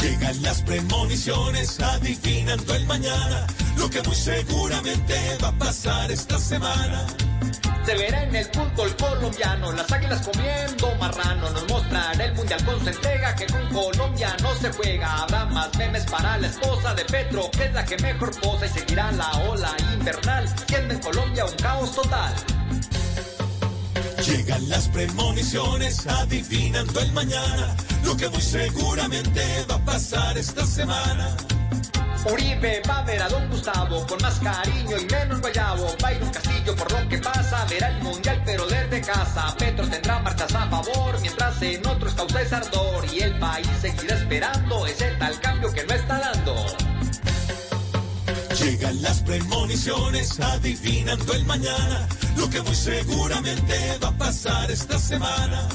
Llegan las premoniciones adivinando el mañana, lo que muy seguramente va a pasar esta semana. Se verá en el fútbol colombiano, las águilas comiendo marrano. Nos mostrará el mundial con su entrega que con Colombia no se juega. Habrá más memes para la esposa de Petro, que es la que mejor posa y seguirá la ola invernal, siendo en Colombia un caos total. Llegan las premoniciones adivinando el mañana, lo que muy seguramente va a pasar esta semana. Uribe va a ver a Don Gustavo con más cariño y menos guayabo. un Castillo por lo que pasa, verá el mundial pero desde casa. Petro tendrá marchas a favor, mientras en otros causa es ardor. Y el país seguirá esperando ese tal cambio que no está dando. Llegan las premoniciones adivinando el mañana, lo que muy seguramente va a pasar esta semana.